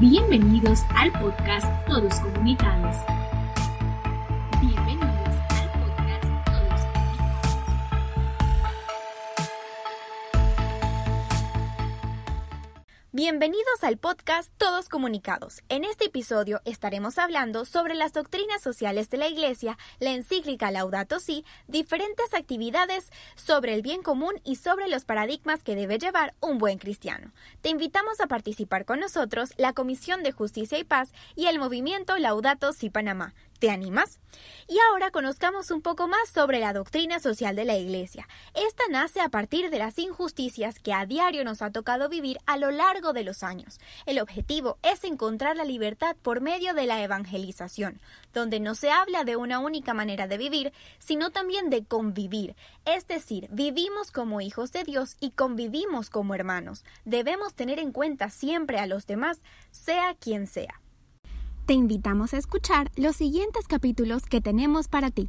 Bienvenidos al podcast Todos Comunicados. Bienvenidos al podcast Todos Comunicados. En este episodio estaremos hablando sobre las doctrinas sociales de la Iglesia, la encíclica Laudato Si, diferentes actividades sobre el bien común y sobre los paradigmas que debe llevar un buen cristiano. Te invitamos a participar con nosotros la Comisión de Justicia y Paz y el movimiento Laudato Si Panamá. ¿Te animas? Y ahora conozcamos un poco más sobre la doctrina social de la Iglesia. Esta nace a partir de las injusticias que a diario nos ha tocado vivir a lo largo de los años. El objetivo es encontrar la libertad por medio de la evangelización, donde no se habla de una única manera de vivir, sino también de convivir. Es decir, vivimos como hijos de Dios y convivimos como hermanos. Debemos tener en cuenta siempre a los demás, sea quien sea. Te invitamos a escuchar los siguientes capítulos que tenemos para ti.